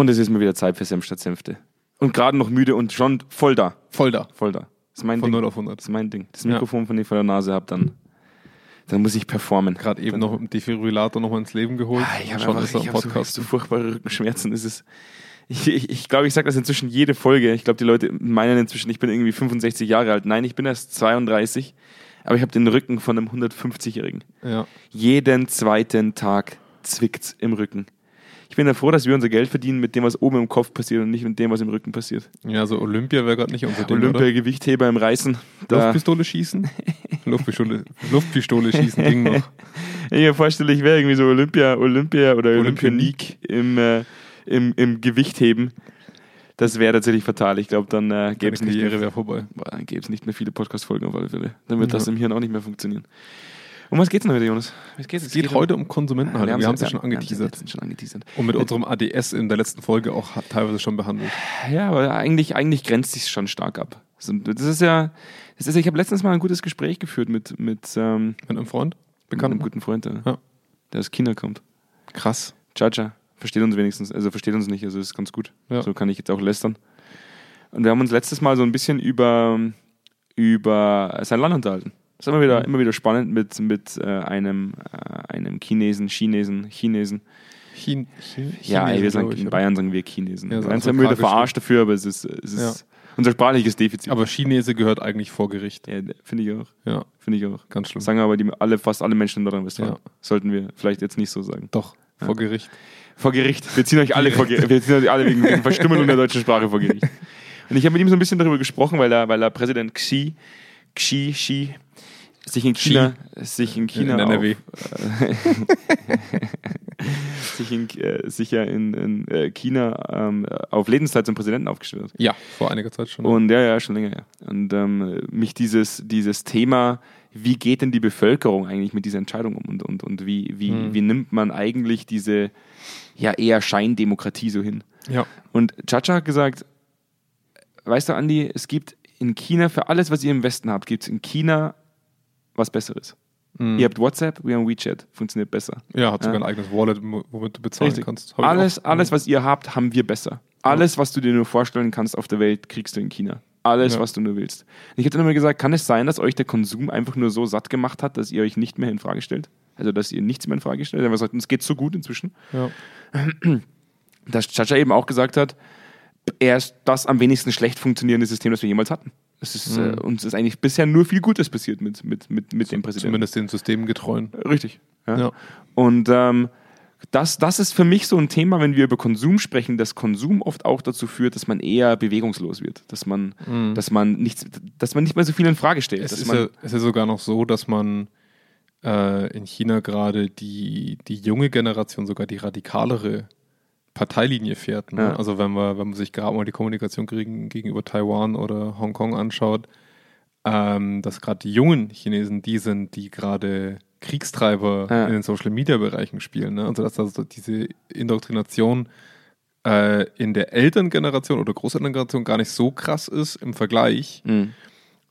Und es ist mal wieder Zeit für Senf statt Senfte. Und gerade noch müde und schon voll da. Voll da. Voll da. Das ist mein Von Ding. 0 auf 100. Das ist mein Ding. Das Ja. Mikrofon, von dem ich vor der Nase habe, dann, dann muss ich performen. Gerade eben noch dem Defibrillator nochmal ins Leben geholt. Ah, ich habe Schon einfach, ich hab so, Podcast. so furchtbare Rückenschmerzen. Es ist, ich glaube, ich, ich, glaub, ich sage das inzwischen jede Folge. Ich glaube, die Leute meinen inzwischen, ich bin irgendwie 65 Jahre alt. Nein, ich bin erst 32. Aber ich habe den Rücken von einem 150-Jährigen. ja. Jeden zweiten Tag zwickt's im Rücken. Ich bin ja froh, dass wir unser Geld verdienen mit dem, was oben im Kopf passiert und nicht mit dem, was im Rücken passiert. ja, so Olympia wäre gerade nicht unser Ding, oder? Olympia-Gewichtheber im Reißen. Luftpistole schießen? Luftpistole, Luftpistole schießen ging noch. Ich mir vorstelle, ich wäre irgendwie so Olympia, Olympia oder Olympionik. Im, äh, im, im Gewichtheben. Das wäre tatsächlich fatal. Ich glaube, dann äh, gäbe es nicht, mehr- vorbei. Boah, dann nicht mehr viele Podcast-Folgen auf alle Fälle. Dann wird Ja. das im Hirn auch nicht mehr funktionieren. Um was geht's denn heute, Jonas? Was geht's? Es geht heute um Konsumentenhaltung. Wir haben es ja schon angeteasert. Wir schon angeteasert. Und mit unserem ADS in der letzten Folge auch teilweise schon behandelt. Ja, aber eigentlich, eigentlich grenzt sich schon stark ab. Das ist ja, das ist, ich habe letztens mal ein gutes Gespräch geführt mit, mit, ähm, Mit einem Freund? mit Bekannt? einem guten Freund, der, Ja. der aus China kommt. Krass. Chacha. Versteht uns wenigstens, also versteht uns nicht, also ist ganz gut. Ja. So kann ich jetzt auch lästern. Und wir haben uns letztes Mal so ein bisschen über, über sein Land unterhalten. Das ist immer wieder, Mhm. immer wieder spannend mit, mit äh, einem, äh, einem Chinesen, Chinesen, Chinesen. Chin, Chin, Ja, ey, wir Chinesen, sagen, ich, in? Bayern sagen wir Chinesen. Ja, so wir werden zwar immer wieder verarscht dafür, aber es ist, es ist Ja. unser sprachliches Defizit. Aber Chinese gehört eigentlich vor Gericht. ja, finde ich auch. Ja, Finde ich auch. ganz schlimm. Sagen aber die, alle, fast alle Menschen in Nordrhein-Westfalen. Ja. Sollten wir vielleicht jetzt nicht so sagen. Doch, vor Gericht. Vor Gericht. Wir ziehen euch alle, vor Gericht. Wir ziehen euch alle wegen, wegen Verstümmelung der deutschen Sprache vor Gericht. Und ich habe mit ihm so ein bisschen darüber gesprochen, weil er, weil er Präsident Xi, Xi, Xi, sich in China, sich in China, In NRW. Auf, äh, sich, in, äh, sich ja in, in äh, China ähm, auf Lebenszeit zum Präsidenten aufgestellt hat. Ja, vor einiger Zeit schon. Und ja, ja, schon länger, ja. Und ähm, mich dieses, dieses Thema, wie geht denn die Bevölkerung eigentlich mit dieser Entscheidung um und, und, und wie, wie, Hm. wie nimmt man eigentlich diese ja eher Scheindemokratie so hin? ja. Und Chacha hat gesagt, weißt du, Andi, es gibt in China für alles, was ihr im Westen habt, gibt es in China was Besseres. Mhm. Ihr habt WhatsApp, wir haben WeChat, funktioniert besser. ja, hat sogar Ja. ein eigenes Wallet, womit du bezahlen Richtig. kannst. Hab Alles, alles, was ihr habt, haben wir besser. Alles, was du dir nur vorstellen kannst auf der Welt, kriegst du in China. Alles, Ja. was du nur willst. Ich dann immer gesagt, kann es sein, dass euch der Konsum einfach nur so satt gemacht hat, dass ihr euch nicht mehr in Frage stellt? Also, dass ihr nichts mehr in Frage stellt? Er hat gesagt, es geht so gut inzwischen. Ja. Dass Chacha eben auch gesagt hat, er ist das am wenigsten schlecht funktionierende System, das wir jemals hatten. Es ist, Mhm. äh, uns ist eigentlich bisher nur viel Gutes passiert mit, mit, mit, mit dem Präsidenten. Zumindest den Systemgetreuen. Richtig. Ja. Ja. Und ähm, das, das ist für mich so ein Thema, wenn wir über Konsum sprechen, dass Konsum oft auch dazu führt, dass man eher bewegungslos wird, dass man, dass man nichts, dass man nicht mehr so viel in Frage stellt. Mhm. Es ist, ja, es ist sogar noch so, dass man äh, in China gerade die, die junge Generation, sogar die radikalere Parteilinie fährt. Ne? Ja. Also wenn man, wenn man sich gerade mal die Kommunikation gegen, gegenüber Taiwan oder Hongkong anschaut, ähm, dass gerade die jungen Chinesen die sind, die gerade Kriegstreiber Ja. in den Social Media Bereichen spielen. Ne? Also dass also diese Indoktrination äh, in der Elterngeneration oder Großelterngeneration gar nicht so krass ist im Vergleich, Mhm.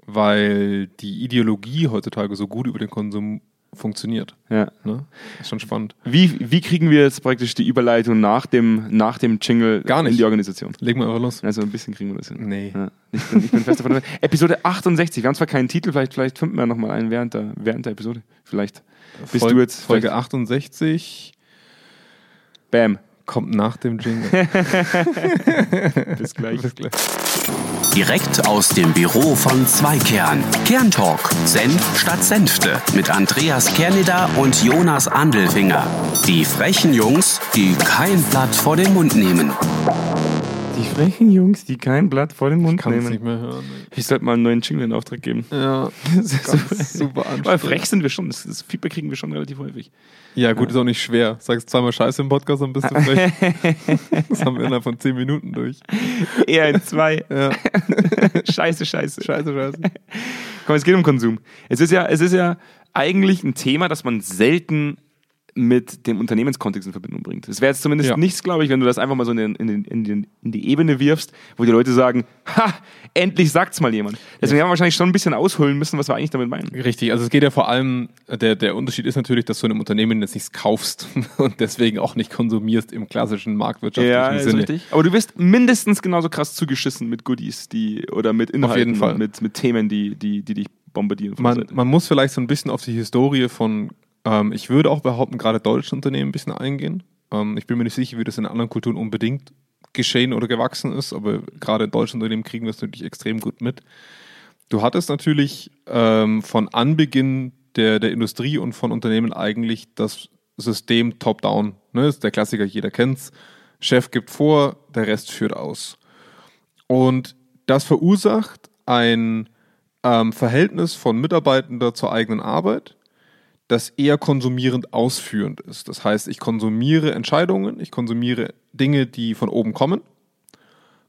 weil die Ideologie heutzutage so gut über den Konsum funktioniert. ja. Ne? Ist schon spannend. wie, wie kriegen wir jetzt praktisch die Überleitung nach dem, nach dem Jingle Gar nicht. in die Organisation? Legen wir einfach los. Also ein bisschen kriegen wir das hin. Nee. Ja, ich, bin, ich bin fest davon. Episode 68. Wir haben zwar keinen Titel, vielleicht, vielleicht finden wir nochmal einen während der, während der Episode. Vielleicht. Bist Folge, du jetzt Folge vielleicht- 68 Bam. Kommt nach dem Jingle. Bis gleich. Bis gleich. Direkt aus dem Büro von Zweikern. Kerntalk. Senf statt Senfte. Mit Andreas Kerneder und Jonas Andelfinger. Die frechen Jungs, die kein Blatt vor den Mund nehmen. Die frechen Jungs, die kein Blatt vor den Mund Kann es nehmen. nicht mehr hören. Ich sollte mal einen neuen Jingle in Auftrag geben. Ja, Das ist ganz super Aber anstrengend. frech sind wir schon. Das, das Feedback kriegen wir schon relativ häufig. Ja, gut, ist auch nicht schwer. Sagst zweimal Scheiße im Podcast, dann bist du frech. das haben wir innerhalb von 10 Minuten durch. Eher in zwei. Ja. scheiße, scheiße. Scheiße, scheiße. Komm, es geht um Konsum. Es ist ja, es ist ja eigentlich ein Thema, das man selten mit dem Unternehmenskontext in Verbindung bringt. Es wäre jetzt zumindest Ja. nichts, glaube ich, wenn du das einfach mal so in, den, in, den, in, die Ebene wirfst, wo die Leute sagen, ha, endlich sagt's mal jemand. Deswegen haben wir wahrscheinlich schon ein bisschen ausholen müssen, was wir eigentlich damit meinen. Richtig, also es geht ja vor allem, der, der Unterschied ist natürlich, dass du in einem Unternehmen jetzt nichts kaufst und deswegen auch nicht konsumierst im klassischen marktwirtschaftlichen Ja, ist Sinne. richtig. Aber du wirst mindestens genauso krass zugeschissen mit Goodies, die oder mit Inhalten, jeden Fall. und Mit, mit Themen, die, die, die dich bombardieren. Man, man muss vielleicht so ein bisschen auf die Historie von, ähm, ich würde auch behaupten, gerade deutschen Unternehmen ein bisschen eingehen. Ähm, ich bin mir nicht sicher, wie das in anderen Kulturen unbedingt geschehen oder gewachsen ist, aber gerade in deutschen Unternehmen kriegen es natürlich extrem gut mit. Du hattest natürlich ähm, von Anbeginn der, der Industrie und von Unternehmen eigentlich das System top-down. Ne? Das ist der Klassiker, jeder kennt's. Chef gibt vor, der Rest führt aus. Und das verursacht ein ähm, Verhältnis von Mitarbeitender zur eigenen Arbeit, das eher konsumierend ausführend ist. Das heißt, ich konsumiere Entscheidungen, ich konsumiere Dinge, die von oben kommen,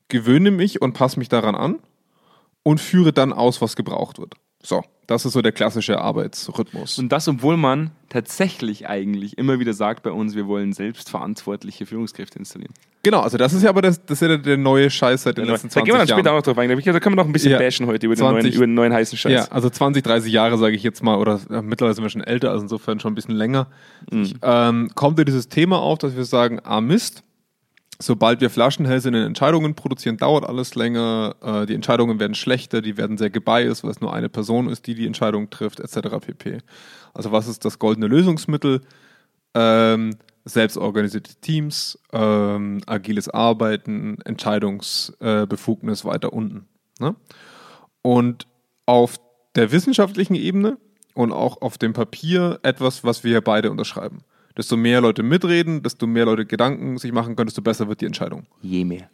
gewöhne mich und passe mich daran an und führe dann aus, was gebraucht wird. So, das ist so der klassische Arbeitsrhythmus. Und das, obwohl man tatsächlich eigentlich immer wieder sagt bei uns, wir wollen selbstverantwortliche Führungskräfte installieren. genau, also das ist ja aber das, das ist ja der neue Scheiß seit den Da letzten gehen 20 wir dann Jahren. später auch noch drauf eingehen. Da können wir noch ein bisschen Ja. bashen heute über den, neuen, 20. über den neuen heißen Scheiß. Ja, also 20, 30 Jahre sage ich jetzt mal, oder äh, mittlerweile sind wir schon älter, also insofern schon ein bisschen länger. Ich, ähm, kommt ja dieses Thema auf, dass wir sagen, ah Mist, sobald wir Flaschenhälse in den Entscheidungen produzieren, dauert alles länger, äh, die Entscheidungen werden schlechter, die werden sehr gebiased, weil es nur eine Person ist, die die Entscheidung trifft, etc. pp. Also was ist das goldene Lösungsmittel? Ähm, selbstorganisierte Teams, ähm, agiles Arbeiten, Entscheidungsbefugnis äh, weiter unten. Ne? Und auf der wissenschaftlichen Ebene und auch auf dem Papier etwas, was wir beide unterschreiben. Desto mehr Leute mitreden, desto mehr Leute Gedanken sich machen können, desto besser wird die Entscheidung. Je mehr.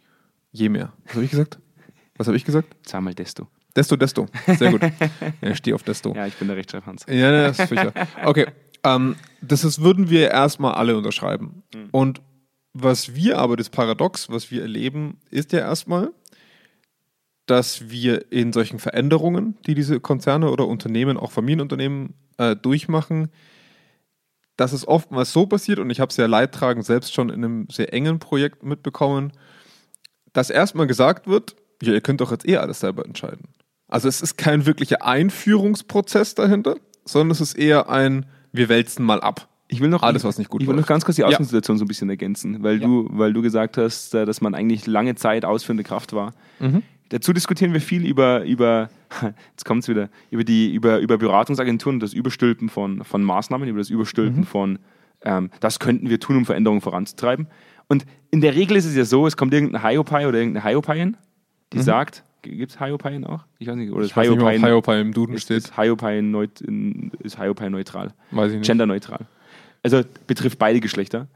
Je mehr. Was habe ich gesagt? Was habe ich gesagt? Zahl mal desto. Desto, desto. Sehr gut. Ja, ich stehe auf Desto. Ja, ich bin der Rechtschreibhans. Ja, ne, das ist furchtbar. Okay, ähm, das ist, würden wir erstmal alle unterschreiben. Und was wir aber, das Paradox, was wir erleben, ist ja erstmal, dass wir in solchen Veränderungen, die diese Konzerne oder Unternehmen, auch Familienunternehmen äh, durchmachen, dass es oftmals so passiert, und ich habe es ja leidtragend selbst schon in einem sehr engen Projekt mitbekommen, dass erstmal gesagt wird, ja, ihr könnt doch jetzt eh alles selber entscheiden. Also es ist kein wirklicher Einführungsprozess dahinter, sondern es ist eher ein, wir wälzen mal ab. Ich will noch Alles, was nicht gut Ich will noch ganz kurz die Ja. Außensituation so ein bisschen ergänzen, weil, du, weil du gesagt hast, äh, dass man eigentlich lange Zeit ausführende Kraft war. Mhm. Dazu diskutieren wir viel über, über jetzt kommt es wieder, über, die, über, über Beratungsagenturen und das Überstülpen von, von Maßnahmen, über das Überstülpen Mhm. von, ähm, das könnten wir tun, um Veränderungen voranzutreiben. Und in der Regel ist es ja so, es kommt irgendein Hiopai oder irgendeine Hiopain, die sagt, gibt es Hiopain auch? Ich weiß nicht, oder Mhm. Ich weiß nicht, mehr, ob Hiopain- Hiopai im Duden ist, steht. ist Hiopai neut, ist Hiopai neutral? Weiß ich nicht. Genderneutral. Also betrifft beide Geschlechter.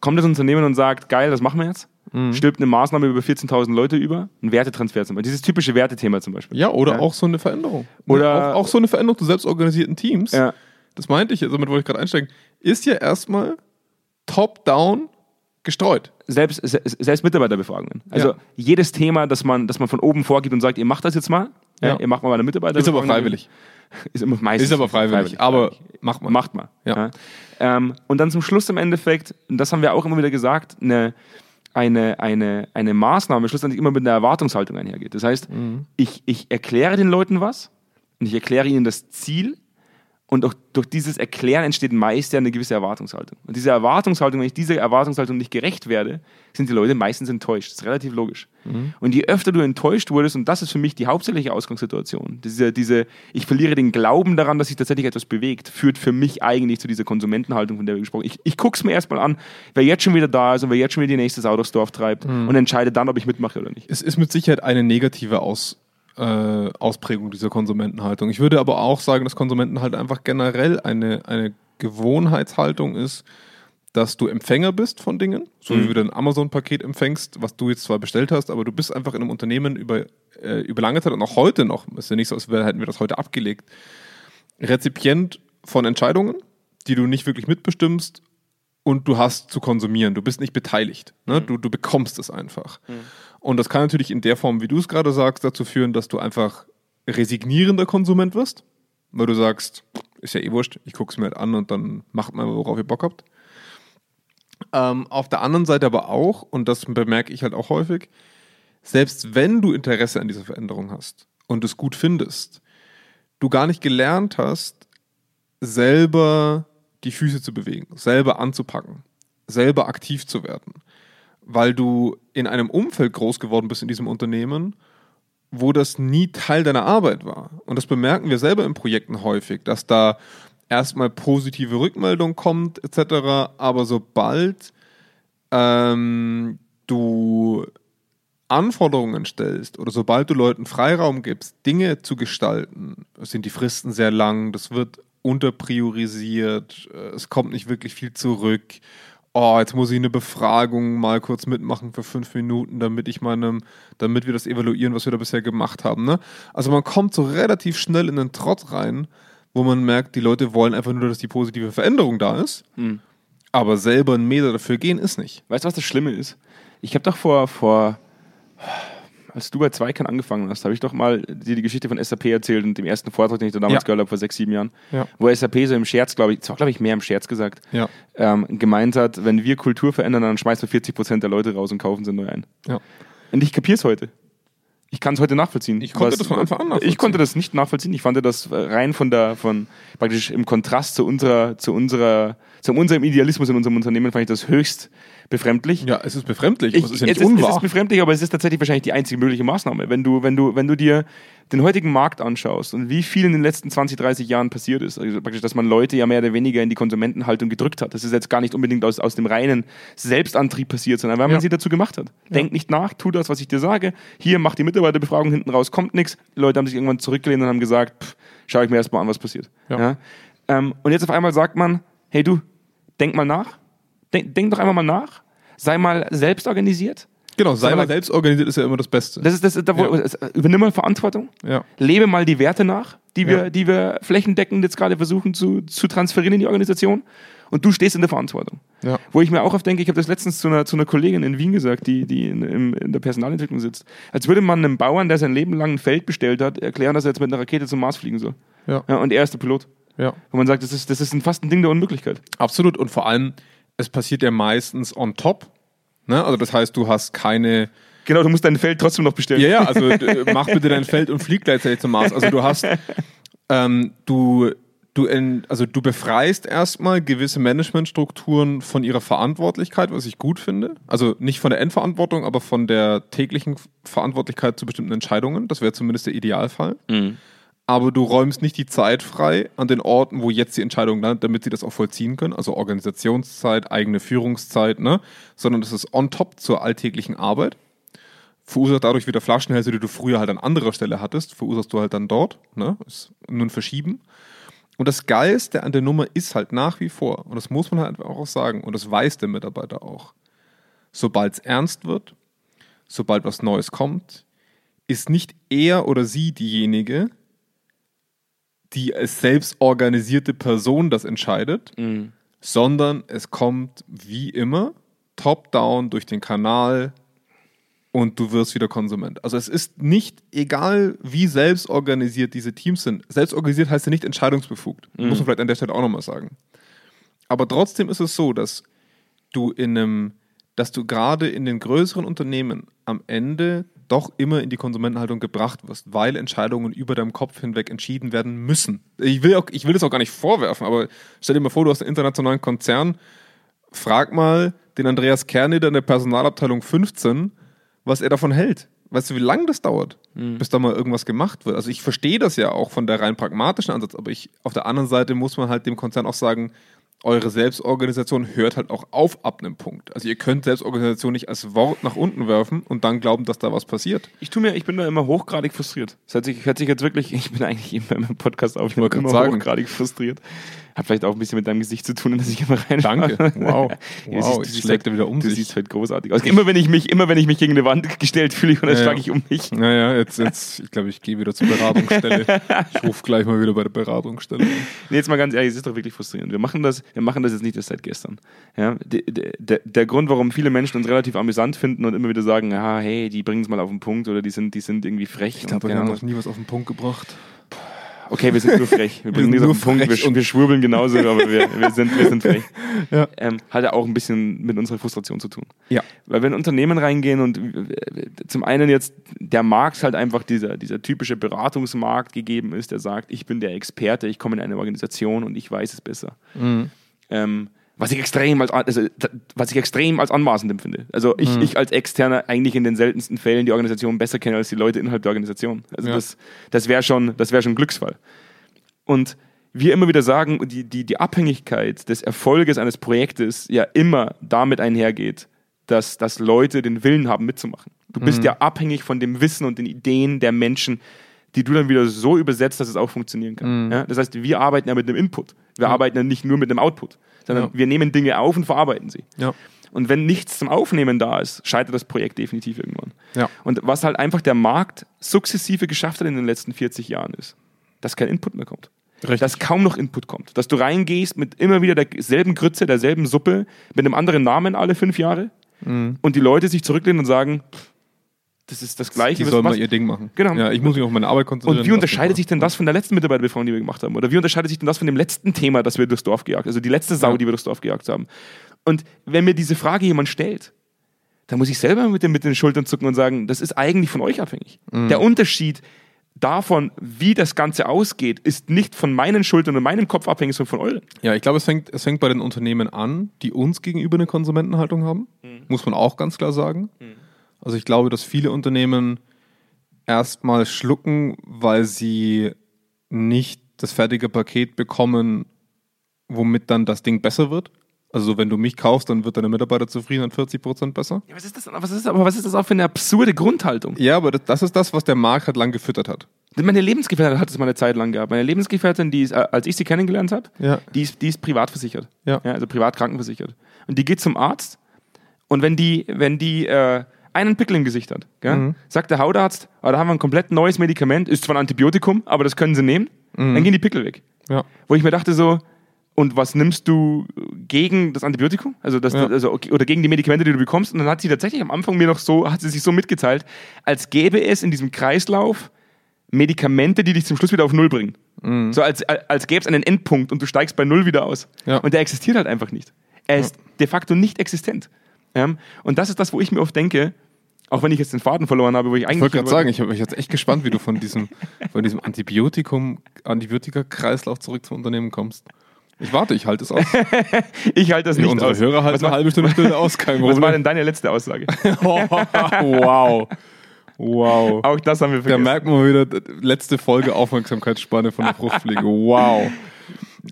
Kommt das Unternehmen und sagt, geil, das machen wir jetzt? Mhm. Stülpt eine Maßnahme über 14.000 Leute über, ein Wertetransfer zum Beispiel. Dieses typische Wertethema zum Beispiel. Ja, oder Ja. auch so eine Veränderung. Oder- auch, auch so eine Veränderung zu selbstorganisierten Teams. Ja. Das meinte ich, damit wollte ich gerade einsteigen, ist ja erstmal top-down gestreut. Selbst, se- selbst Mitarbeiterbefragungen. Also Ja. jedes Thema, das man, das man von oben vorgibt und sagt, ihr macht das jetzt mal, ja. Ihr macht mal eine Mitarbeiter. Ist aber freiwillig. Ist immer meistens Ist aber freiwillig. Aber macht man. Macht mal. Ja. Ähm, und dann zum Schluss im Endeffekt, und das haben wir auch immer wieder gesagt, eine, eine, eine, eine Maßnahme schlussendlich immer mit einer Erwartungshaltung einhergeht. Das heißt, Mhm. ich, ich erkläre den Leuten was und ich erkläre ihnen das Ziel und auch durch dieses Erklären entsteht meist ja eine gewisse Erwartungshaltung. Und diese Erwartungshaltung, wenn ich dieser Erwartungshaltung nicht gerecht werde, sind die Leute meistens enttäuscht. Das ist relativ logisch. Und je öfter du enttäuscht wurdest, und das ist für mich die hauptsächliche Ausgangssituation, diese, diese, ich verliere den Glauben daran, dass sich tatsächlich etwas bewegt, führt für mich eigentlich zu dieser Konsumentenhaltung, von der wir gesprochen haben. Ich, ich gucke es mir erstmal an, wer jetzt schon wieder da ist und wer jetzt schon wieder die nächste Sau durchs Dorf treibt und entscheide dann, ob ich mitmache oder nicht. Es ist mit Sicherheit eine negative Aus, äh, Ausprägung dieser Konsumentenhaltung. Ich würde aber auch sagen, dass Konsumentenhaltung einfach generell eine, eine Gewohnheitshaltung ist, dass du Empfänger bist von Dingen, so Mhm. wie du ein Amazon-Paket empfängst, was du jetzt zwar bestellt hast, aber du bist einfach in einem Unternehmen über, äh, über lange Zeit und auch heute noch, ist ja nicht so, als hätten wir das heute abgelegt, Rezipient von Entscheidungen, die du nicht wirklich mitbestimmst und du hast zu konsumieren. Du bist nicht beteiligt. Ne? Du, du bekommst es einfach. Und das kann natürlich in der Form, wie du es gerade sagst, dazu führen, dass du einfach resignierender Konsument wirst, weil du sagst, ist ja eh wurscht, ich gucke es mir halt an und dann macht mal, worauf ihr Bock habt. Ähm, auf der anderen Seite aber auch, und das bemerke ich halt auch häufig, selbst wenn du Interesse an dieser Veränderung hast und es gut findest, du gar nicht gelernt hast, selber die Füße zu bewegen, selber anzupacken, selber aktiv zu werden, weil du in einem Umfeld groß geworden bist in diesem Unternehmen, wo das nie Teil deiner Arbeit war. Und das bemerken wir selber in Projekten häufig, dass da erstmal positive Rückmeldung kommt etc. Aber sobald ähm, du Anforderungen stellst oder sobald du Leuten Freiraum gibst, Dinge zu gestalten, sind die Fristen sehr lang, das wird unterpriorisiert, äh, es kommt nicht wirklich viel zurück. Oh, jetzt muss ich eine Befragung mal kurz mitmachen für fünf Minuten, damit ich meinem, damit wir das evaluieren, was wir da bisher gemacht haben. Ne? Also man kommt so relativ schnell in den Trott rein, wo man merkt, die Leute wollen einfach nur, dass die positive Veränderung da ist. Hm. Aber selber einen Meter dafür gehen ist nicht. Weißt du, was das Schlimme ist? Ich habe doch vor, vor, als du bei Zweikern angefangen hast, habe ich doch mal dir die Geschichte von SAP erzählt und dem ersten Vortrag, den ich da damals Ja. gehört habe, vor sechs, sieben Jahren, Ja. wo SAP so im Scherz, glaube ich, das war glaube ich mehr im Scherz gesagt, Ja. ähm, gemeint hat, wenn wir Kultur verändern, dann schmeißen wir 40 Prozent der Leute raus und kaufen sie neu ein. Und ich kapiere es heute. Ich kann es heute nachvollziehen. Ich konnte das von Anfang an nachvollziehen. Ich konnte das nicht nachvollziehen. Ich fand das rein von der, von praktisch im Kontrast zu unserer, zu unserer, zu unserem Idealismus in unserem Unternehmen fand ich das höchst befremdlich. Ja, es ist befremdlich, Ich, aber es ist ja es, nicht ist, es unwahr. ist befremdlich, aber es ist tatsächlich wahrscheinlich die einzige mögliche Maßnahme. Wenn du, wenn du, wenn du dir den heutigen Markt anschaust und wie viel in den letzten 20, 30 Jahren passiert ist, also praktisch, dass man Leute ja mehr oder weniger in die Konsumentenhaltung gedrückt hat. Das ist jetzt gar nicht unbedingt aus, aus dem reinen Selbstantrieb passiert, sondern weil man Ja. sie dazu gemacht hat. Denk nicht nach, tu das, was ich dir sage. Hier, mach die Mitarbeiterbefragung hinten raus, kommt nichts. Die Leute haben sich irgendwann zurückgelehnt und haben gesagt, pff, schau ich mir erst mal an, was passiert. Ja. Ähm, und jetzt auf einmal sagt man, hey du, denk mal nach. Denk, denk doch einfach mal nach. Sei mal selbst organisiert. Genau, sei Sag mal mal- selbst organisiert ist ja immer das Beste. Das ist das, da, wo, Ja. übernimm mal Verantwortung. ja. Lebe mal die Werte nach, die wir, Ja. die wir flächendeckend jetzt gerade versuchen zu, zu transferieren in die Organisation. Und du stehst in der Verantwortung. Ja. Wo ich mir auch oft denke, ich habe das letztens zu einer, zu einer Kollegin in Wien gesagt, die, die in, im, in der Personalentwicklung sitzt. Als würde man einem Bauern, der sein Leben lang ein Feld bestellt hat, erklären, dass er jetzt mit einer Rakete zum Mars fliegen soll. Ja. Ja, und er ist der Pilot. ja. Wo man sagt, das ist, das ist ein, fast ein Ding der Unmöglichkeit. Absolut. Und vor allem, es passiert ja meistens on top. Ne? Also das heißt, du hast keine. Genau, du musst dein Feld trotzdem noch bestellen. Ja, ja, also d- mach bitte dein Feld und flieg gleichzeitig zum Mars. Also du hast, ähm, du, du, en, also du befreist erstmal gewisse Managementstrukturen von ihrer Verantwortlichkeit, was ich gut finde. Also nicht von der Endverantwortung, aber von der täglichen Verantwortlichkeit zu bestimmten Entscheidungen. Das wäre zumindest der Idealfall. Mhm. Aber du räumst nicht die Zeit frei an den Orten, wo jetzt die Entscheidung landet, damit sie das auch vollziehen können, also Organisationszeit, eigene Führungszeit, ne? sondern das ist on top zur alltäglichen Arbeit. Verursacht dadurch wieder Flaschenhälse, die du früher halt an anderer Stelle hattest, verursachst du halt dann dort, ne? ist nur ein Verschieben. Und das Geilste an der Nummer ist halt nach wie vor, und das muss man halt auch sagen, und das weiß der Mitarbeiter auch, sobald es ernst wird, sobald was Neues kommt, ist nicht er oder sie diejenige, die als selbst organisierte Person das entscheidet, Mhm. sondern es kommt wie immer top-down durch den Kanal und du wirst wieder Konsument. Also es ist nicht egal, wie selbstorganisiert diese Teams sind. Selbstorganisiert heißt ja nicht entscheidungsbefugt. Muss man vielleicht an der Stelle auch nochmal sagen. Aber trotzdem ist es so, dass du in einem, dass du gerade in den größeren Unternehmen am Ende doch immer in die Konsumentenhaltung gebracht wirst, weil Entscheidungen über deinem Kopf hinweg entschieden werden müssen. Ich will, auch, ich will das auch gar nicht vorwerfen, aber stell dir mal vor, du hast einen internationalen Konzern, frag mal den Andreas Kerneder in der Personalabteilung 15, was er davon hält. Weißt du, wie lange das dauert, bis da mal irgendwas gemacht wird? Also ich verstehe das ja auch von der rein pragmatischen Ansatz, aber ich, auf der anderen Seite muss man halt dem Konzern auch sagen, eure Selbstorganisation hört halt auch auf ab einem Punkt. Also ihr könnt Selbstorganisation nicht als Wort nach unten werfen und dann glauben, dass da was passiert. Ich tue mir, ich bin da immer hochgradig frustriert. Das hört sich, hört sich jetzt wirklich, ich bin eigentlich immer im Podcast auf, ich bin immer sagen. hochgradig frustriert. Hat vielleicht auch ein bisschen mit deinem Gesicht zu tun, dass ich immer rein. Danke. Wow. Du Wow, siehst- schlägt halt- er wieder um Du sich. siehst halt großartig aus. Immer wenn ich mich, immer wenn ich mich gegen eine Wand gestellt fühle, dann Ja, ja. schlage ich um mich. Naja, jetzt, jetzt ich glaube, ich gehe wieder zur Beratungsstelle. Ich rufe gleich mal wieder bei der Beratungsstelle. Nee, jetzt mal ganz ehrlich, es ist doch wirklich frustrierend. Wir machen das, wir machen das jetzt nicht erst seit gestern. Ja, der, der, der Grund, warum viele Menschen uns relativ amüsant finden und immer wieder sagen, ja, hey, die bringen es mal auf den Punkt oder die sind, die sind irgendwie frech. Ich glaube, wir haben noch nie was auf den Punkt gebracht. Okay, wir sind nur frech. Wir bringen nur auf den Punkt. Wir, und- wir schwurbeln genauso, aber wir, wir, sind, wir sind frech. Ja. Ähm, hat ja auch ein bisschen mit unserer Frustration zu tun. Ja. Weil wir in Unternehmen reingehen und zum einen jetzt der Markt halt einfach dieser, dieser typische Beratungsmarkt gegeben ist, der sagt, ich bin der Experte, ich komme in eine Organisation und ich weiß es besser. Ähm, was ich extrem als, also, was ich extrem als anmaßend empfinde. Also ich, ich als Externer eigentlich in den seltensten Fällen die Organisation besser kenne als die Leute innerhalb der Organisation. Also Ja. das, das wäre schon, das wäre schon ein Glücksfall. Und wir immer wieder sagen, die, die, die Abhängigkeit des Erfolges eines Projektes ja immer damit einhergeht, dass, dass Leute den Willen haben mitzumachen. Du bist ja abhängig von dem Wissen und den Ideen der Menschen, die du dann wieder so übersetzt, dass es auch funktionieren kann. Ja? Das heißt, wir arbeiten ja mit einem Input. Wir arbeiten ja nicht nur mit einem Output, sondern Ja. wir nehmen Dinge auf und verarbeiten sie. Ja. Und wenn nichts zum Aufnehmen da ist, scheitert das Projekt definitiv irgendwann. Ja. Und was halt einfach der Markt sukzessive geschafft hat in den letzten 40 Jahren ist, dass kein Input mehr kommt. Richtig. Dass kaum noch Input kommt. Dass du reingehst mit immer wieder derselben Grütze, derselben Suppe, mit einem anderen Namen alle fünf Jahre Mhm. und die Leute sich zurücklehnen und sagen, pff, das ist das Gleiche. Die sollen mal ihr Ding machen. Genau. Ja, ich muss mich auf meine Arbeit konzentrieren. und wie unterscheidet sich denn das von der letzten Mitarbeiterbefragung, die wir gemacht haben? Oder wie unterscheidet sich denn das von dem letzten Thema, das wir durchs Dorf gejagt haben? Also die letzte Sau, Ja. die wir durchs Dorf gejagt haben. Und wenn mir diese Frage jemand stellt, dann muss ich selber mit den, mit den Schultern zucken und sagen, das ist eigentlich von euch abhängig. Mhm. Der Unterschied davon, wie das Ganze ausgeht, ist nicht von meinen Schultern und meinem Kopf abhängig, sondern von euren. Ja, ich glaube, es fängt, es fängt bei den Unternehmen an, die uns gegenüber eine Konsumentenhaltung haben. Muss man auch ganz klar sagen. Also ich glaube, dass viele Unternehmen erstmal schlucken, weil sie nicht das fertige Paket bekommen, womit dann das Ding besser wird. Also wenn du mich kaufst, dann wird deine Mitarbeiter zufrieden und 40 Prozent besser. Ja, was ist das, was ist, aber was ist das auch für eine absurde Grundhaltung? Ja, aber das, das ist das, was der Markt halt lang gefüttert hat. Meine Lebensgefährtin hat es mal eine Zeit lang gehabt. Meine Lebensgefährtin, die ist, äh, als ich sie kennengelernt habe, Ja. die, ist, die ist privat versichert. Ja. also privat krankenversichert. Und die geht zum Arzt und wenn die, wenn die äh, einen Pickel im Gesicht hat, Mhm. sagt der Hautarzt, ah, da haben wir ein komplett neues Medikament, ist zwar ein Antibiotikum, aber das können sie nehmen, Mhm. dann gehen die Pickel weg. Ja. Wo ich mir dachte so, und was nimmst du gegen das Antibiotikum? Also, das, Ja. also okay, oder gegen die Medikamente, die du bekommst? Und dann hat sie tatsächlich am Anfang mir noch so, hat sie sich so mitgeteilt, als gäbe es in diesem Kreislauf Medikamente, die dich zum Schluss wieder auf Null bringen. So als, als gäbe es einen Endpunkt und du steigst bei Null wieder aus. Ja. Und der existiert halt einfach nicht. Er ist de facto nicht existent. Ähm, und das ist das, wo ich mir oft denke, auch wenn ich jetzt den Faden verloren habe, wo ich eigentlich. Ich wollte gerade sagen, ich bin jetzt echt gespannt, wie du von diesem, von diesem Antibiotikum, Antibiotika-Kreislauf zurück zum Unternehmen kommst. Ich warte, ich halte es aus. ich halte das nicht Unsere aus. Hörer halten was, eine war, halbe Stunde Stille aus, kein was war Problem. denn deine letzte Aussage? wow. Wow. Auch das haben wir Da vergessen. merkt man wieder, letzte Folge Aufmerksamkeitsspanne von der Fruchtfliege. Wow.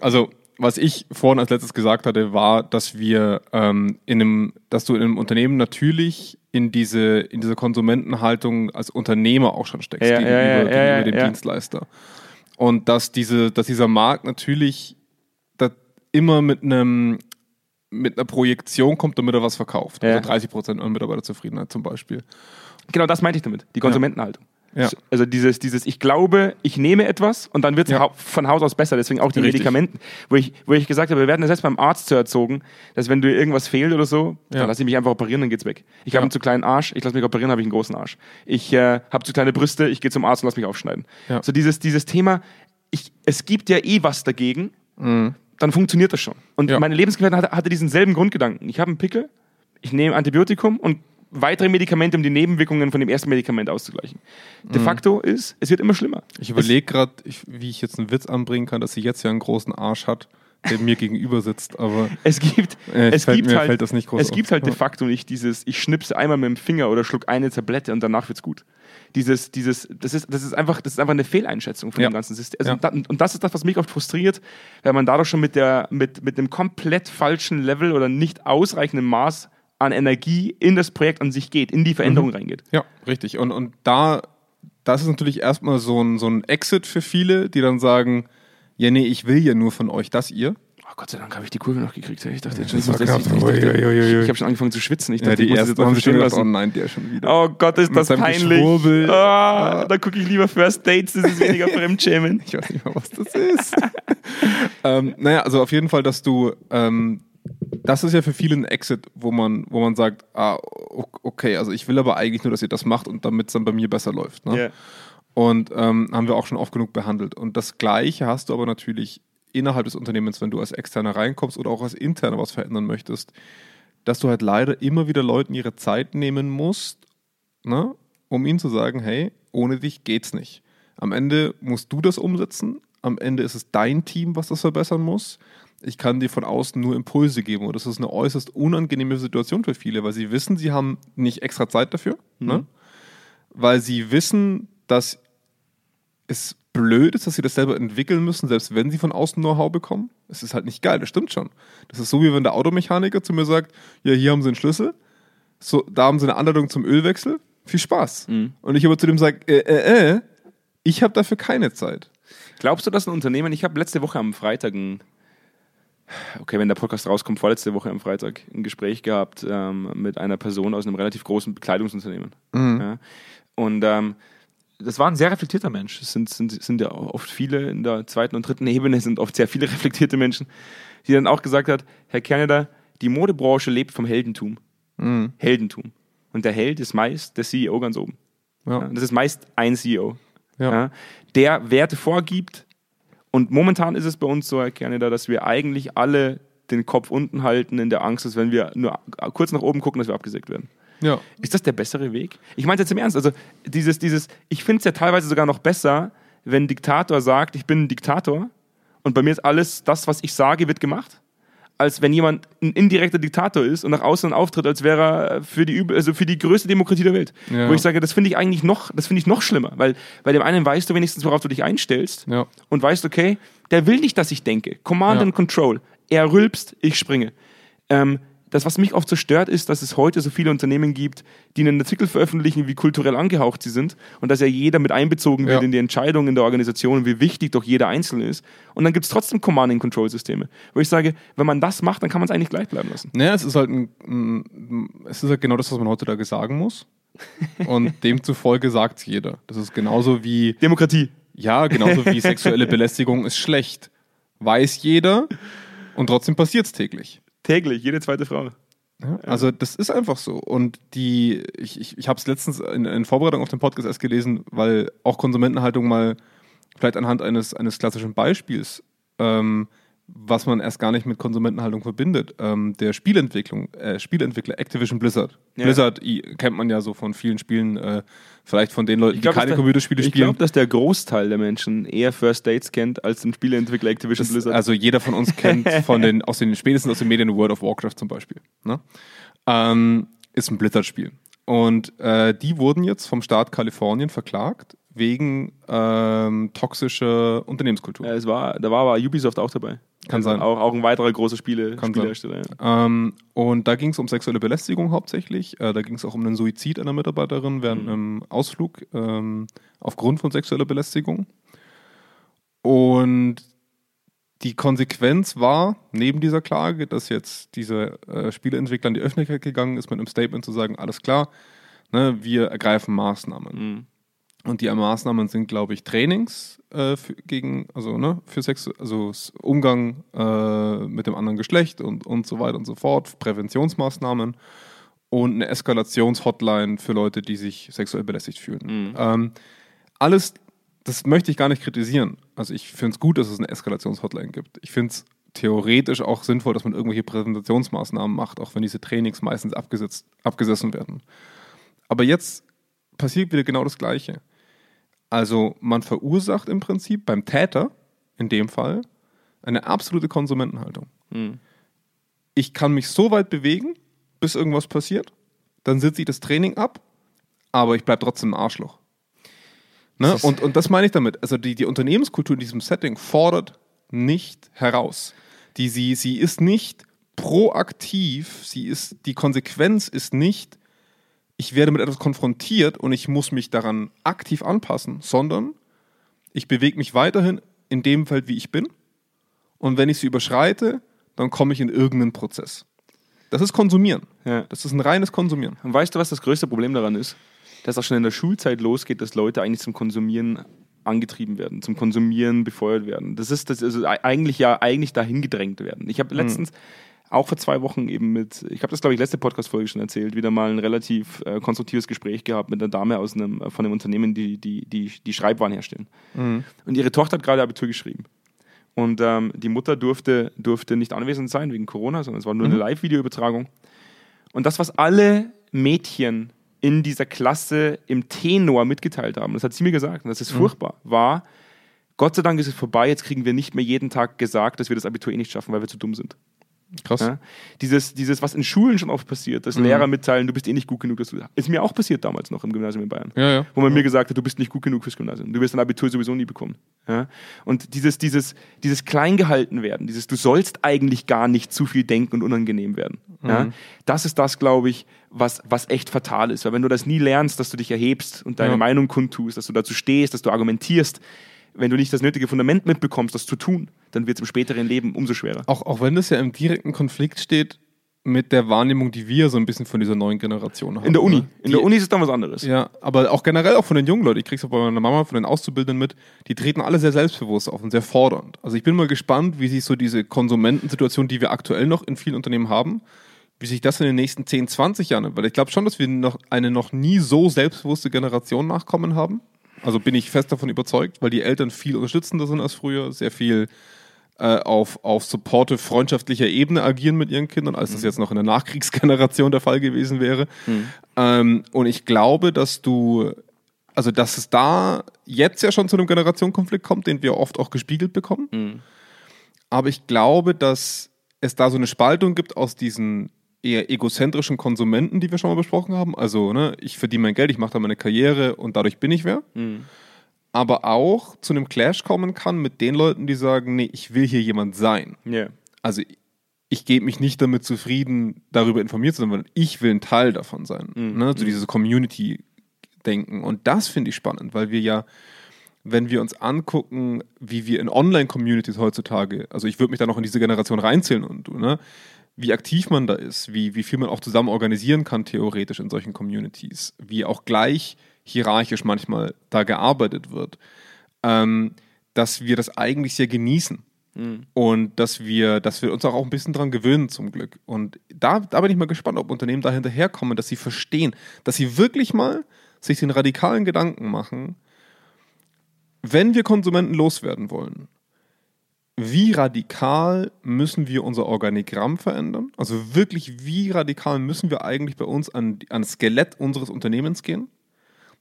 Also, was ich vorhin als letztes gesagt hatte, war, dass wir ähm, in einem, dass du in einem Unternehmen natürlich in diese, in diese Konsumentenhaltung als Unternehmer auch schon steckst, Ja, gegenüber, ja, ja, gegenüber dem. Dienstleister. Und dass diese, dass dieser Markt natürlich immer mit einem mit einer Projektion kommt, damit er was verkauft. Also 30 Prozent an Mitarbeiterzufriedenheit zum Beispiel. Genau das meinte ich damit, die Konsumentenhaltung. Ja. Also dieses, dieses, ich glaube, ich nehme etwas und dann wird es Ja. von Haus aus besser. Deswegen auch die Richtig. Medikamenten, wo ich, wo ich gesagt habe, wir werden das selbst beim Arzt so erzogen, dass wenn dir irgendwas fehlt oder so, Ja. dann lasse ich mich einfach operieren, dann geht's weg. Ich habe einen zu kleinen Arsch, ich lasse mich operieren, habe ich einen großen Arsch. Ich äh, habe zu kleine Brüste, ich gehe zum Arzt und lasse mich aufschneiden. So dieses, dieses Thema, ich, es gibt ja eh was dagegen, dann funktioniert das schon. Und Mhm. Meine Lebensgefährtin hatte, hatte diesen selben Grundgedanken. Ich habe einen Pickel, ich nehme Antibiotikum und weitere Medikamente, um die Nebenwirkungen von dem ersten Medikament auszugleichen. Mhm. De facto ist, es wird immer schlimmer. Ich überlege gerade, wie ich jetzt einen Witz anbringen kann, dass sie jetzt ja einen großen Arsch hat, der mir gegenüber sitzt, aber Es gibt, Äh, es fällt gibt mir- halt, fällt das nicht groß es gibt auf. halt de facto nicht dieses, ich schnipse einmal mit dem Finger oder schluck eine Tablette und danach wird's gut. Dieses, dieses, das ist, das ist einfach, das ist einfach eine Fehleinschätzung von Ja. dem ganzen System. Also Ja. da, und das ist das, was mich oft frustriert, weil man dadurch schon mit der, mit, mit einem komplett falschen Level oder nicht ausreichenden Maß an Energie in das Projekt an sich geht, in die Mhm. Veränderung reingeht. ja, richtig. Und, und da, das ist natürlich erstmal so ein, so ein Exit für viele, die dann sagen, ja, nee, ich will ja nur von euch das ihr. Oh Gott sei Dank habe ich die Kurve noch gekriegt. Ich dachte, jetzt schon, das ich, knapp. ich, ich, ich habe schon angefangen zu schwitzen. Ich Ja, dachte, ich die muss das ersten haben sich gedacht, oh nein, der schon wieder. Oh Gott, ist das peinlich. Geschwurbel. Ah, da gucke ich lieber First Dates, das ist weniger Fremdschämen. Ich weiß nicht mal, was das ist. ähm, naja, also auf jeden Fall, dass du, ähm, das ist ja für viele ein Exit, wo man, wo man sagt, ah, okay, also ich will aber eigentlich nur, dass ihr das macht und damit es dann bei mir besser läuft. Ne? Ja. Und ähm, haben wir auch schon oft genug behandelt. Und das Gleiche hast du aber natürlich innerhalb des Unternehmens, wenn du als Externer reinkommst oder auch als Interner was verändern möchtest, dass du halt leider immer wieder Leuten ihre Zeit nehmen musst, ne, um ihnen zu sagen, hey, ohne dich geht's nicht. Am Ende musst du das umsetzen. Am Ende ist es dein Team, was das verbessern muss. Ich kann dir von außen nur Impulse geben. Und das ist eine äußerst unangenehme Situation für viele, weil sie wissen, sie haben nicht extra Zeit dafür. Mhm. Ne? Weil sie wissen, dass es blöd ist, dass sie das selber entwickeln müssen, selbst wenn sie von außen Know-how bekommen. Es ist halt nicht geil, das stimmt schon. Das ist so, wie wenn der Automechaniker zu mir sagt, ja, hier haben sie einen Schlüssel, so, da haben sie eine Anleitung zum Ölwechsel, viel Spaß. Mhm. Und ich aber zu dem sage, äh, äh, äh, ich habe dafür keine Zeit. Glaubst du, dass ein Unternehmen, ich habe letzte Woche am Freitag ein, okay, wenn der Podcast rauskommt, vorletzte Woche am Freitag ein Gespräch gehabt ähm, mit einer Person aus einem relativ großen Bekleidungsunternehmen. Ja? Und ähm, das war ein sehr reflektierter Mensch. Es sind, sind, sind ja oft viele in der zweiten und dritten Ebene, sind oft sehr viele reflektierte Menschen, die dann auch gesagt hat, Herr Kerneder, die Modebranche lebt vom Heldentum. Heldentum. Und der Held ist meist der CEO ganz oben. Ja. Ja, das ist meist ein CEO, der Werte vorgibt. Und momentan ist es bei uns so, Herr Kerneder, dass wir eigentlich alle den Kopf unten halten in der Angst, dass wenn wir nur kurz nach oben gucken, dass wir abgesägt werden. Ja. Ist das der bessere Weg? Ich meine jetzt im Ernst, also dieses, dieses, ich finde es ja teilweise sogar noch besser, wenn ein Diktator sagt, ich bin ein Diktator und bei mir ist alles das, was ich sage, wird gemacht, als wenn jemand ein indirekter Diktator ist und nach außen auftritt, als wäre er für die, also für die größte Demokratie der Welt. Ja. Wo ich sage, das finde ich eigentlich noch, das finde ich noch schlimmer, weil bei dem einen weißt du wenigstens, worauf du dich einstellst Ja. und weißt, okay, der will nicht, dass ich denke. Command Ja. and Control. Er rülpst, ich springe. Ähm, das, was mich oft so stört, ist, dass es heute so viele Unternehmen gibt, die einen Artikel veröffentlichen, wie kulturell angehaucht sie sind und dass ja jeder mit einbezogen wird Ja. in die Entscheidung in der Organisation und wie wichtig doch jeder Einzelne ist. Und dann gibt es trotzdem Command-and-Control-Systeme, wo ich sage, wenn man das macht, dann kann man es eigentlich gleich bleiben lassen. Naja, es ist halt ein, ein, es ist halt genau das, was man heutzutage sagen muss. Und demzufolge sagt es jeder. Das ist genauso wie, Demokratie. ja, genauso wie sexuelle Belästigung ist schlecht. Weiß jeder und trotzdem passiert es täglich. Täglich, jede zweite Frau. Ja, also das ist einfach so. Und die, ich, ich, ich habe es letztens in, in Vorbereitung auf den Podcast erst gelesen, weil auch Konsumentenhaltung mal vielleicht anhand eines, eines klassischen Beispiels, ähm, was man erst gar nicht mit Konsumentenhaltung verbindet, ähm, der Spielentwicklung, äh, Spielentwickler Activision Blizzard. Ja. Blizzard i- kennt man ja so von vielen Spielen, äh, vielleicht von den Leuten, die glaub, keine dass der- Computerspiele Ich spielen. glaube, dass der Großteil der Menschen eher First Dates kennt als den Spieleentwickler Activision Das, Blizzard. also jeder von uns kennt von den, aus den, spätestens aus den Medien World of Warcraft zum Beispiel. Ne? Ähm, ist ein Blizzard-Spiel. Und äh, die wurden jetzt vom Staat Kalifornien verklagt wegen ähm, toxischer Unternehmenskultur. Ja, es war, da war aber Ubisoft auch dabei. Kann also sein. Auch, auch ein weiterer großer Spiele, Kann Spielehersteller. Ja. Ähm, und da ging es um sexuelle Belästigung hauptsächlich. Äh, da ging es auch um den Suizid einer Mitarbeiterin während Mhm. einem Ausflug ähm, aufgrund von sexueller Belästigung. Und die Konsequenz war, neben dieser Klage, dass jetzt dieser äh, Spieleentwickler in die Öffentlichkeit gegangen ist mit einem Statement zu sagen, alles klar, ne, wir ergreifen Maßnahmen. Mhm. Und die Maßnahmen sind, glaube ich, Trainings äh, für, gegen, also ne, für Sex, also Umgang äh, mit dem anderen Geschlecht und, und so weiter und so fort, Präventionsmaßnahmen und eine Eskalationshotline für Leute, die sich sexuell belästigt fühlen. Mhm. Ähm, alles, das möchte ich gar nicht kritisieren. Also ich finde es gut, dass es eine Eskalationshotline gibt. Ich finde es theoretisch auch sinnvoll, dass man irgendwelche Präventationsmaßnahmen macht, auch wenn diese Trainings meistens abgesetzt, abgesessen werden. Aber jetzt passiert wieder genau das Gleiche. Also man verursacht im Prinzip beim Täter, in dem Fall, eine absolute Konsumentenhaltung. Mhm. Ich kann mich so weit bewegen, bis irgendwas passiert, dann sitze ich das Training ab, aber ich bleibe trotzdem ein Arschloch. Ne? Und, und das meine ich damit. Also die, die Unternehmenskultur in diesem Setting fordert nicht heraus. Die, sie, sie ist nicht proaktiv, sie ist, die Konsequenz ist nicht, ich werde mit etwas konfrontiert und ich muss mich daran aktiv anpassen, sondern ich bewege mich weiterhin in dem Feld, wie ich bin. Und wenn ich sie überschreite, dann komme ich in irgendeinen Prozess. Das ist Konsumieren. Ja. Das ist ein reines Konsumieren. Und weißt du, was das größte Problem daran ist? Dass auch schon in der Schulzeit losgeht, dass Leute eigentlich zum Konsumieren angetrieben werden, zum Konsumieren befeuert werden. Das ist das also eigentlich ja eigentlich dahin gedrängt werden. Ich habe letztens auch vor zwei Wochen eben mit, ich habe das glaube ich letzte Podcast-Folge schon erzählt, wieder mal ein relativ äh, konstruktives Gespräch gehabt mit einer Dame aus einem, von einem Unternehmen, die, die, die, die Schreibwaren herstellen. Mhm. Und ihre Tochter hat gerade Abitur geschrieben. Und ähm, die Mutter durfte, durfte nicht anwesend sein wegen Corona, sondern es war nur eine Live-Videoübertragung. Und das, was alle Mädchen in dieser Klasse im Tenor mitgeteilt haben, das hat sie mir gesagt, und das ist furchtbar, war, Gott sei Dank ist es vorbei, jetzt kriegen wir nicht mehr jeden Tag gesagt, dass wir das Abitur eh nicht schaffen, weil wir zu dumm sind. Krass. Ja? Dieses, dieses, was in Schulen schon oft passiert, dass Lehrer mitteilen, du bist eh nicht gut genug, dass du. Ist mir auch passiert damals noch im Gymnasium in Bayern. Ja, ja. Wo man mir gesagt hat, du bist nicht gut genug fürs Gymnasium. Du wirst dein Abitur sowieso nie bekommen. Und dieses, dieses, dieses Kleingehalten werden, dieses, du sollst eigentlich gar nicht zu viel denken und unangenehm werden. Ja? Das ist das, glaube ich, was, was echt fatal ist. Weil wenn du das nie lernst, dass du dich erhebst und deine. Meinung kundtust, dass du dazu stehst, dass du argumentierst, wenn du nicht das nötige Fundament mitbekommst, das zu tun, dann wird es im späteren Leben umso schwerer. Auch, auch wenn das ja im direkten Konflikt steht mit der Wahrnehmung, die wir so ein bisschen von dieser neuen Generation haben. In der Uni. ne? In Die- der Uni ist es dann was anderes. Ja, aber auch generell auch von den jungen Leuten. Ich krieg's auch bei meiner Mama, von den Auszubildenden mit. Die treten alle sehr selbstbewusst auf und sehr fordernd. Also ich bin mal gespannt, wie sich so diese Konsumentensituation, die wir aktuell noch in vielen Unternehmen haben, wie sich das in den nächsten 10, 20 Jahren, weil ich glaube schon, dass wir noch eine noch nie so selbstbewusste Generation nachkommen haben. Also bin ich fest davon überzeugt, weil die Eltern viel unterstützender sind als früher, sehr viel äh, auf, auf supportive, freundschaftlicher Ebene agieren mit ihren Kindern, als das jetzt noch in der Nachkriegsgeneration der Fall gewesen wäre. Ähm, und ich glaube, dass du, also dass es da jetzt ja schon zu einem Generationenkonflikt kommt, den wir oft auch gespiegelt bekommen. Aber ich glaube, dass es da so eine Spaltung gibt aus diesen eher egozentrischen Konsumenten, die wir schon mal besprochen haben. Also, ne, ich verdiene mein Geld, ich mache da meine Karriere und dadurch bin ich wer. Aber auch zu einem Clash kommen kann mit den Leuten, die sagen, nee, ich will hier jemand sein. Ja. Also ich gebe mich nicht damit zufrieden, darüber informiert zu sein, sondern ich will ein Teil davon sein. Ne? So dieses Community-Denken. Und das finde ich spannend, weil wir ja, wenn wir uns angucken, wie wir in Online-Communities heutzutage, also ich würde mich da noch in diese Generation reinzählen und du, ne? Wie aktiv man da ist, wie, wie viel man auch zusammen organisieren kann, theoretisch in solchen Communities, wie auch gleich hierarchisch manchmal da gearbeitet wird, ähm, dass wir das eigentlich sehr genießen. Und dass wir, dass wir uns auch ein bisschen dran gewöhnen, zum Glück. Und da, da bin ich mal gespannt, ob Unternehmen da hinterherkommen, dass sie verstehen, dass sie wirklich mal sich den radikalen Gedanken machen, wenn wir Konsumenten loswerden wollen, wie radikal müssen wir unser Organigramm verändern? Also wirklich, wie radikal müssen wir eigentlich bei uns an, an das Skelett unseres Unternehmens gehen,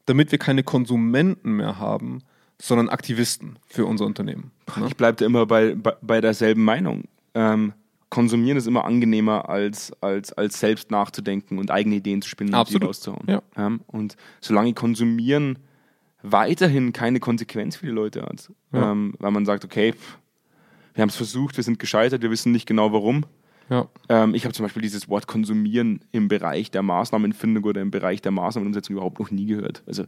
damit wir keine Konsumenten mehr haben, sondern Aktivisten für unser Unternehmen. Ne? Ich bleibe da immer bei, bei, bei derselben Meinung. Ähm, konsumieren ist immer angenehmer, als, als, als selbst nachzudenken und eigene Ideen zu spinnen und Absolut. die rauszuhauen. Ja. Ähm, und solange Konsumieren weiterhin keine Konsequenz für die Leute hat, Ja. ähm, weil man sagt, okay, pff, wir haben es versucht, wir sind gescheitert, wir wissen nicht genau warum. Ja. Ähm, ich habe zum Beispiel dieses Wort Konsumieren im Bereich der Maßnahmenfindung oder im Bereich der Maßnahmenumsetzung überhaupt noch nie gehört. Also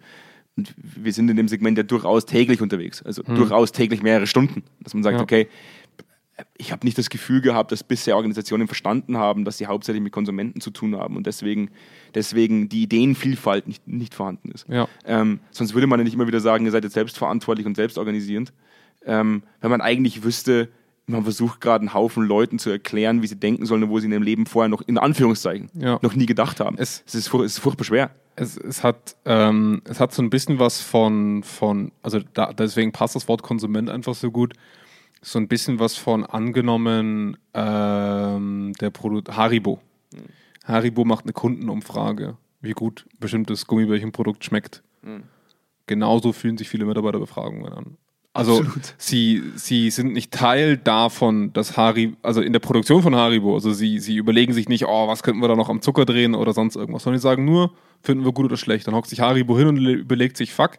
und wir sind in dem Segment ja durchaus täglich unterwegs, also durchaus täglich mehrere Stunden, dass man sagt, Ja. okay, ich habe nicht das Gefühl gehabt, dass bisher Organisationen verstanden haben, dass sie hauptsächlich mit Konsumenten zu tun haben und deswegen, deswegen die Ideenvielfalt nicht, nicht vorhanden ist. Ja. Ähm, sonst würde man ja nicht immer wieder sagen, ihr seid jetzt selbstverantwortlich und selbstorganisierend, ähm, wenn man eigentlich wüsste, man versucht gerade einen Haufen Leuten zu erklären, wie sie denken sollen, obwohl sie in ihrem Leben vorher noch in Anführungszeichen Ja. noch nie gedacht haben. Es- es, ist, furch- es ist furchtbar schwer. Es, es, hat, ähm, es hat so ein bisschen was von, von also da, deswegen passt das Wort Konsument einfach so gut, so ein bisschen was von angenommen ähm, der Produkt Haribo. Haribo macht eine Kundenumfrage, wie gut bestimmtes Gummibärchenprodukt schmeckt. Genauso fühlen sich viele Mitarbeiterbefragungen an. Also Absolut. sie, sie sind nicht Teil davon, dass Haribo, also in der Produktion von Haribo, also sie, sie überlegen sich nicht, oh, was könnten wir da noch am Zucker drehen oder sonst irgendwas, sondern die sagen nur, finden wir gut oder schlecht. Dann hockt sich Haribo hin und le- überlegt sich, fuck,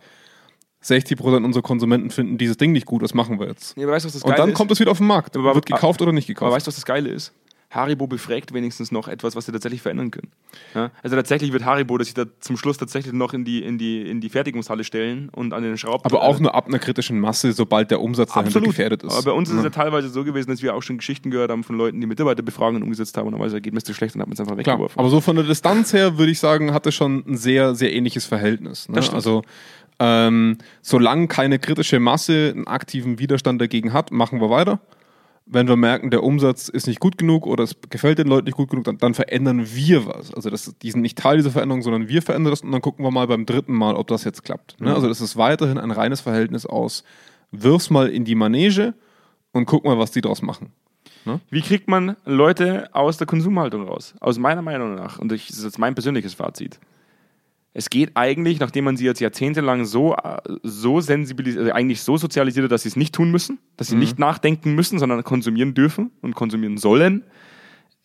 60% unserer Konsumenten finden dieses Ding nicht gut, was machen wir jetzt? Ja, aber weißt das und dann kommt es wieder auf den Markt. Aber- wird gekauft oder nicht Aber gekauft. weißt du, was das Geile ist? Haribo befragt wenigstens noch etwas, was sie tatsächlich verändern können. Ja? Also tatsächlich wird Haribo, dass sie da zum Schluss tatsächlich noch in die, in die, in die Fertigungshalle stellen und an den Schrauben. aber auch nur ab einer kritischen Masse, sobald der Umsatz dahinter Absolut. gefährdet ist. Aber bei uns ist Ja. es ja teilweise so gewesen, dass wir auch schon Geschichten gehört haben von Leuten, die Mitarbeiterbefragungen umgesetzt haben und dann war das Ergebnis zu schlecht und hat man es einfach Klar, weggeworfen. aber so von der Distanz her würde ich sagen, hat es schon ein sehr, sehr ähnliches Verhältnis. Ne? Also ähm, solange keine kritische Masse einen aktiven Widerstand dagegen hat, machen wir weiter. Wenn wir merken, der Umsatz ist nicht gut genug oder es gefällt den Leuten nicht gut genug, dann, dann verändern wir was. Also das, die sind nicht Teil dieser Veränderung, sondern wir verändern das und dann gucken wir mal beim dritten Mal, ob das jetzt klappt. Ne? Also das ist weiterhin ein reines Verhältnis aus, wirf's mal in die Manege und guck mal, was die draus machen. Wie kriegt man Leute aus der Konsumhaltung raus? Aus meiner Meinung nach, und ich, das ist jetzt mein persönliches Fazit. Es geht eigentlich, nachdem man sie jetzt jahrzehntelang so, äh, so sensibilisiert, also eigentlich so sozialisiert hat, dass sie es nicht tun müssen, dass sie nicht nachdenken müssen, sondern konsumieren dürfen und konsumieren sollen,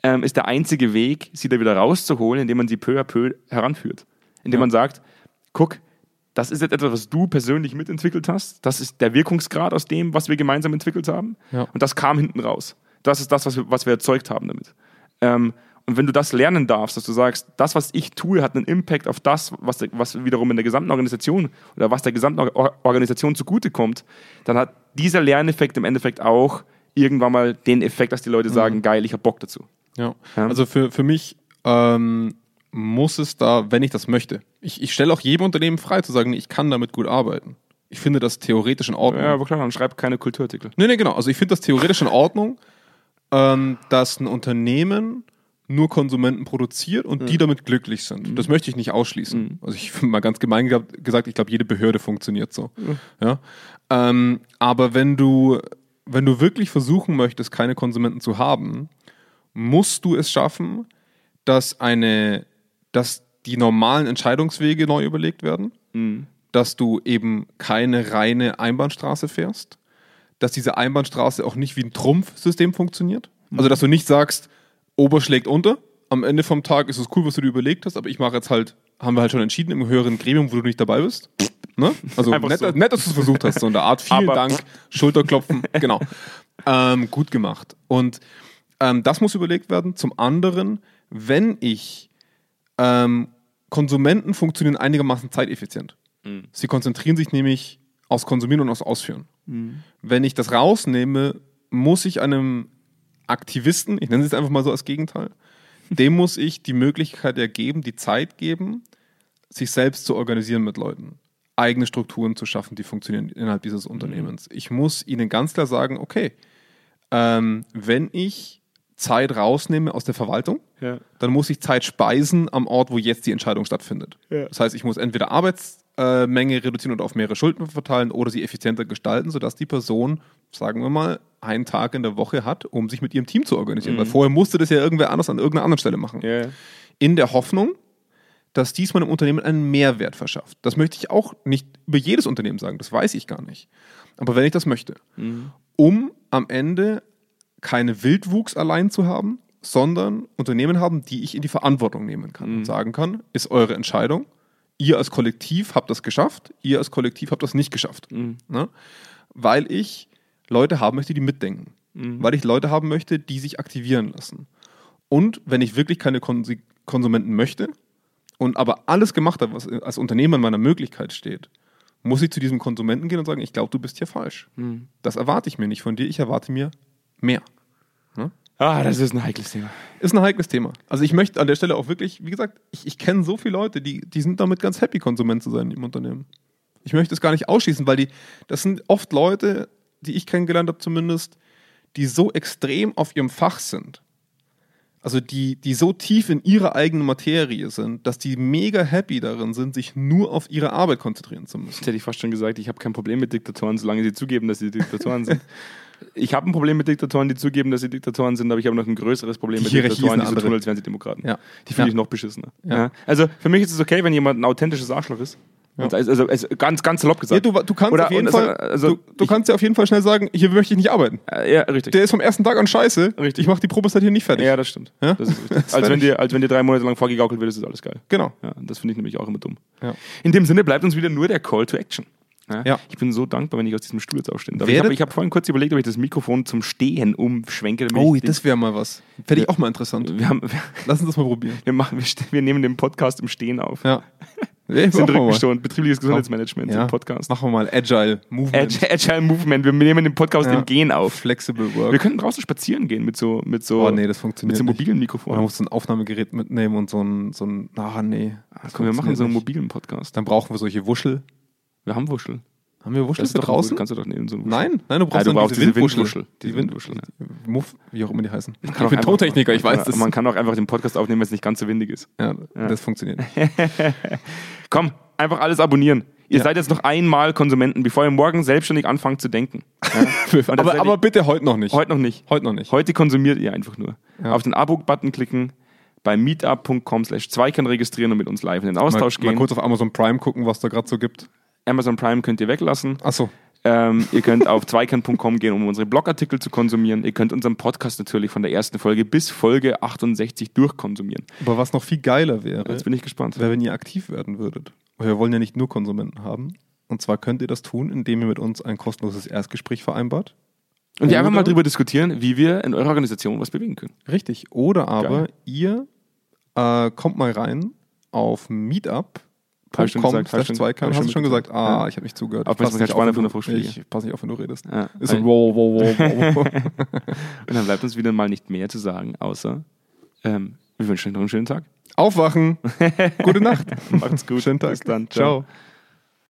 ähm, ist der einzige Weg, sie da wieder rauszuholen, indem man sie peu à peu heranführt. Indem Ja. man sagt, guck, das ist jetzt etwas, was du persönlich mitentwickelt hast. Das ist der Wirkungsgrad aus dem, was wir gemeinsam entwickelt haben. Ja. Und das kam hinten raus. Das ist das, was wir, was wir erzeugt haben damit. Ähm, und wenn du das lernen darfst, dass du sagst, das, was ich tue, hat einen Impact auf das, was, was wiederum in der gesamten Organisation oder was der gesamten Or- Organisation zugutekommt, dann hat dieser Lerneffekt im Endeffekt auch irgendwann mal den Effekt, dass die Leute sagen, geil, ich hab Bock dazu. Ja. Ja. Also für, für mich ähm, muss es da, wenn ich das möchte, ich, ich stelle auch jedem Unternehmen frei zu sagen, ich kann damit gut arbeiten. Ich finde das theoretisch in Ordnung. Ja, aber klar, dann schreib keine Kulturartikel. Nee, nee, genau. Also ich finde das theoretisch in Ordnung, ähm, dass ein Unternehmen nur Konsumenten produziert und die damit glücklich sind. Das möchte ich nicht ausschließen. Also ich mal ganz gemein gesagt, ich glaube, jede Behörde funktioniert so. Ja? Ähm, aber wenn du, wenn du wirklich versuchen möchtest, keine Konsumenten zu haben, musst du es schaffen, dass eine, dass die normalen Entscheidungswege neu überlegt werden, dass du eben keine reine Einbahnstraße fährst, dass diese Einbahnstraße auch nicht wie ein Trumpfsystem funktioniert. Also, dass du nicht sagst, Ober schlägt unter, am Ende vom Tag ist es cool, was du dir überlegt hast, aber ich mache jetzt halt, haben wir halt schon entschieden im höheren Gremium, wo du nicht dabei bist. Ne? Also nett, so. nett, dass du es versucht hast, so in der Art. Vielen Aber- Dank, Schulterklopfen, genau. Ähm, gut gemacht. Und ähm, das muss überlegt werden. Zum anderen, wenn ich ähm, Konsumenten funktionieren einigermaßen zeiteffizient. Sie konzentrieren sich nämlich aufs Konsumieren und aufs Ausführen. Wenn ich das rausnehme, muss ich einem Aktivisten, ich nenne es jetzt einfach mal so als Gegenteil, dem muss ich die Möglichkeit ergeben, die Zeit geben, sich selbst zu organisieren mit Leuten, eigene Strukturen zu schaffen, die funktionieren innerhalb dieses Unternehmens. Ich muss ihnen ganz klar sagen, okay, ähm, wenn ich Zeit rausnehme aus der Verwaltung, Ja. dann muss ich Zeit speisen am Ort, wo jetzt die Entscheidung stattfindet. Ja. Das heißt, ich muss entweder Arbeitsmenge reduzieren und auf mehrere Schulden verteilen oder sie effizienter gestalten, sodass die Person, sagen wir mal, einen Tag in der Woche hat, um sich mit ihrem Team zu organisieren. Weil vorher musste das ja irgendwer anders an irgendeiner anderen Stelle machen. Ja. In der Hoffnung, dass dies meinem Unternehmen einen Mehrwert verschafft. Das möchte ich auch nicht über jedes Unternehmen sagen, das weiß ich gar nicht. Aber wenn ich das möchte, um am Ende keine Wildwuchs allein zu haben, sondern Unternehmen haben, die ich in die Verantwortung nehmen kann und sagen kann, ist eure Entscheidung. Ihr als Kollektiv habt das geschafft, ihr als Kollektiv habt das nicht geschafft. Ne? Weil ich Leute haben möchte, die mitdenken. Weil ich Leute haben möchte, die sich aktivieren lassen. Und wenn ich wirklich keine Konsi- Konsumenten möchte und aber alles gemacht habe, was als Unternehmer in meiner Möglichkeit steht, muss ich zu diesem Konsumenten gehen und sagen, ich glaube, du bist hier falsch. Das erwarte ich mir nicht von dir, ich erwarte mir mehr. Ah, das ist ein heikles Thema. Ist ein heikles Thema. Also ich möchte an der Stelle auch wirklich, wie gesagt, ich, ich kenne so viele Leute, die, die sind damit ganz happy, Konsument zu sein im Unternehmen. Ich möchte es gar nicht ausschließen, weil die, das sind oft Leute, die ich kennengelernt habe zumindest, die so extrem auf ihrem Fach sind. Also die, die so tief in ihrer eigenen Materie sind, dass die mega happy darin sind, sich nur auf ihre Arbeit konzentrieren zu müssen. Jetzt hätte ich fast schon gesagt, ich habe kein Problem mit Diktatoren, solange sie zugeben, dass sie Diktatoren sind. Ich habe ein Problem mit Diktatoren, die zugeben, dass sie Diktatoren sind, aber ich habe noch ein größeres Problem Die mit Hierarchie Diktatoren, die so tun, andere. als wären sie Demokraten. Ja. Die finde Ja. ich noch beschissener. Ja. Also für mich ist es okay, wenn jemand ein authentisches Arschloch ist. Also, also, also ganz, ganz salopp Ja, gesagt. du, du kannst Oder- auf jeden Fall, also- du, du ich- kannst ja auf jeden Fall schnell sagen, hier möchte ich nicht arbeiten. Äh, ja, richtig. Der ist vom ersten Tag an scheiße. Richtig. Ich mache die Probezeit hier nicht fertig. ja, das stimmt. Ja? Das. Das als, wenn dir, als wenn dir drei Monate lang vorgegaukelt wird, ist das alles geil. Genau. Ja, das finde ich nämlich auch immer dumm. Ja. In dem Sinne bleibt uns wieder nur der Call to Action. Ja? Ja. Ich bin so dankbar, wenn ich aus diesem Stuhl jetzt aufstehen darf. Werdet- Ich habe hab vorhin kurz überlegt, ob ich das Mikrofon zum Stehen umschwenke. Oh, das wäre mal was. Fände ich auch mal interessant. wir, haben, wir, Lass uns das mal probieren. wir, machen, wir, wir nehmen den Podcast im Stehen auf. Ja. Nee, Wir sind wir. Rückenstund, betriebliches Gesundheitsmanagement Ja. im Podcast. Machen wir mal Agile Movement. Agile, Agile Movement, wir nehmen den Podcast Ja. im Gehen auf. Flexible Wir Work. könnten draußen spazieren gehen mit so, mit so, Oh nee, das mit funktioniert so nicht. mobilen Man Mikrofonen. muss so ein Aufnahmegerät mitnehmen und so ein, so ein ah nee. Das Komm, wir machen so einen mobilen Podcast. Dann brauchen wir solche Wuschel. Wir haben Wuschel. Haben wir Wuschel für draußen? Kannst du doch nehmen, so Nein, nein, du brauchst, du dann brauchst diese Windwuschel. Windwuschel. Die Diese Windwuschel. Muff, wie auch immer die heißen. Ich auch bin Tontechniker, ich weiß das. Man kann auch einfach den Podcast aufnehmen, wenn es nicht ganz so windig ist. ja, das funktioniert. Komm, einfach alles abonnieren. Ihr Ja. seid jetzt noch einmal Konsumenten, bevor ihr morgen selbstständig anfangt zu denken. Ja? Aber, aber bitte heute noch nicht. heute noch nicht. Heute noch nicht. Heute konsumiert ihr einfach nur. Ja. Auf den Abo-Button klicken, bei meetup.com slash Zweikern registrieren und mit uns live in den Austausch mal, mal gehen. kurz auf Amazon Prime gucken, was da gerade so gibt. Amazon Prime könnt ihr weglassen. Achso, Ähm, ihr könnt auf zweikern.com gehen, um unsere Blogartikel zu konsumieren. Ihr könnt unseren Podcast natürlich von der ersten Folge bis Folge 68 durchkonsumieren. aber was noch viel geiler wäre, Jetzt bin ich gespannt. wäre, wenn ihr aktiv werden würdet. Weil wir wollen ja nicht nur Konsumenten haben. Und zwar könnt ihr das tun, indem ihr mit uns ein kostenloses Erstgespräch vereinbart. Und wir einfach mal drüber diskutieren, wie wir in eurer Organisation was bewegen können. Richtig. Oder aber Geil. ihr äh, kommt mal rein auf Meetup. Ich schon gesagt, hab ich Hast du schon gesagt? Ah, Ja. ich habe nicht zugehört. Auch Ich wenn es pass mir nicht kein auf, Spanner wenn von der. Ich pass nicht auf, wenn du redest. Ja. Ist so, Weil- wow, wow, wow, wow. Und dann bleibt uns wieder mal nicht mehr zu sagen, außer ähm, wir wünschen euch noch einen schönen Tag. Aufwachen. Gute Nacht. Macht's gut. Schönen Tag. Bis dann. Ciao. Ciao.